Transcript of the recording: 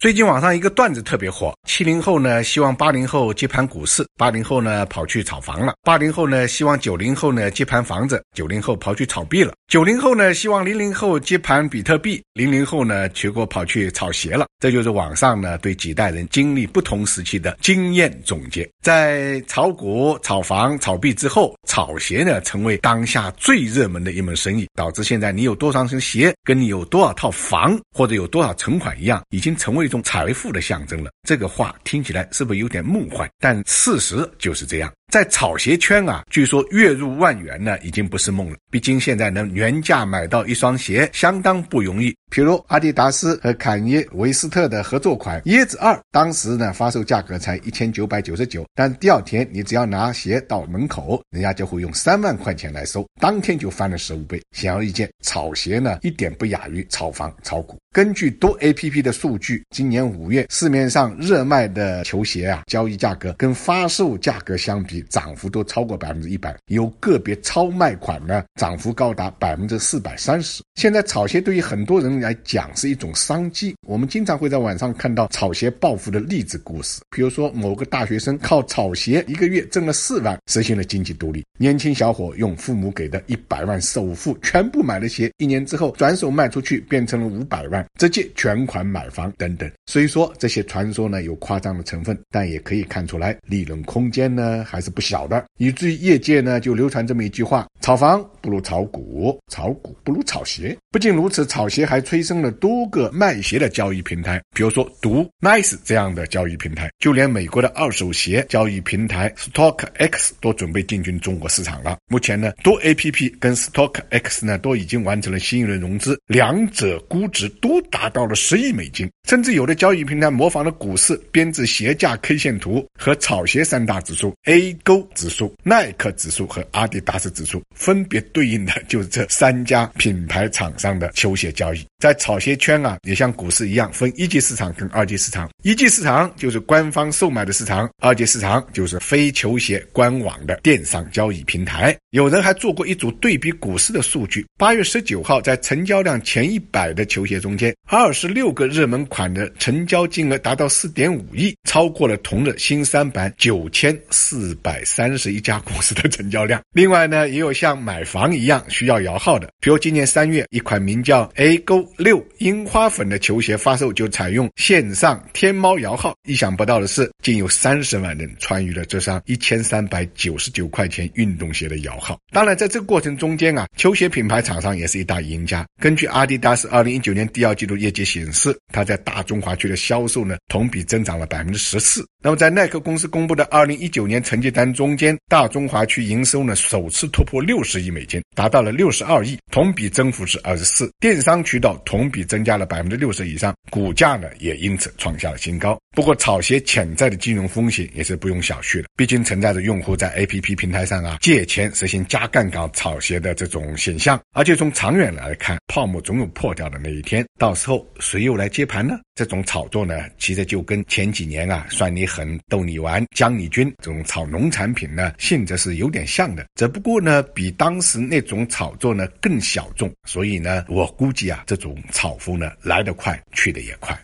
最近网上一个段子特别火，七零后呢希望八零后接盘股市，八零后呢跑去炒房了；八零后呢希望九零后呢接盘房子，九零后跑去炒币了；九零后呢希望零零后接盘比特币，零零后呢结果跑去炒鞋了。这就是网上呢对几代人经历不同时期的经验总结。在炒股、炒房、炒币之后，炒鞋呢成为当下最热门的一门生意，导致现在你有多少双鞋，跟你有多少套房或者有多少存款一样，已经成为。一种财富的象征了，这个话听起来是不是有点梦幻？但事实就是这样。在草鞋圈啊，据说月入万元呢，已经不是梦了。毕竟现在能原价买到一双鞋，相当不容易。比如阿迪达斯和坎耶维斯特的合作款椰子二，当时呢发售价格才一千九百九十九，但第二天你只要拿鞋到门口，人家就会用三万块钱来收，当天就翻了十五倍。显而易见，草鞋呢一点不亚于炒房炒股。根据多 A P P 的数据，今年五月市面上热卖的球鞋啊，交易价格跟发售价格相比。涨幅都超过百分之一百，有个别超卖款呢，涨幅高达百分之四百三十。现在炒鞋对于很多人来讲是一种商机，我们经常会在网上看到炒鞋暴富的例子故事，比如说某个大学生靠炒鞋一个月挣了四万，实现了经济独立；年轻小伙用父母给的一百万首付全部买了鞋，一年之后转手卖出去变成了五百万，直接全款买房等等。所以说这些传说呢有夸张的成分，但也可以看出来利润空间呢还是。不小的，以至于业界呢就流传这么一句话：炒房不如炒股，炒股不如炒鞋。不仅如此，炒鞋还催生了多个卖鞋的交易平台，比如说毒 Nice 这样的交易平台。就连美国的二手鞋交易平台 StockX 都准备进军中国市场了。目前呢，多 APP 跟 StockX 呢都已经完成了新一轮融资，两者估值都达到了十亿美金。甚至有的交易平台模仿了股市，编制鞋架 K 线图和炒鞋三大指数 A。勾指数、耐克指数和阿迪达斯指数分别对应的 就是这三家品牌厂商的球鞋交易。在草鞋圈啊，也像股市一样分一级市场跟二级市场。一级市场就是官方售卖的市场，二级市场就是非球鞋官网的电商交易平台。有人还做过一组对比股市的数据：八月十九号，在成交量前一百的球鞋中间，二十六个热门款的成交金额达到四点五亿，超过了同日新三板九千四百三十一家公司的成交量。另外呢，也有像买房一样需要摇号的，比如今年三月，一款名叫 A Go。六樱花粉的球鞋发售就采用线上天猫摇号，意想不到的是，竟有三十万人参与了这双一千三百九十九块钱运动鞋的摇号。当然，在这个过程中间啊，球鞋品牌厂商也是一大赢家。根据阿迪达斯二零一九年第二季度业绩显示，它在大中华区的销售呢，同比增长了百分之十四。那么，在耐克公司公布的二零一九年成绩单中间，大中华区营收呢首次突破六十亿美金，达到了六十二亿，同比增幅是二十四。电商渠道。同比增加了百分之六十以上，股价呢也因此创下了新高。不过，炒鞋潜在的金融风险也是不用小觑的，毕竟存在着用户在 A P P 平台上啊借钱实行加杠杆炒鞋的这种现象。而且从长远来看，泡沫总有破掉的那一天，到时候谁又来接盘呢？这种炒作呢，其实就跟前几年啊算你狠、逗你玩、将你军这种炒农产品呢性质是有点像的，只不过呢比当时那种炒作呢更小众。所以呢，我估计啊这种。炒夫呢来得快，去得也快。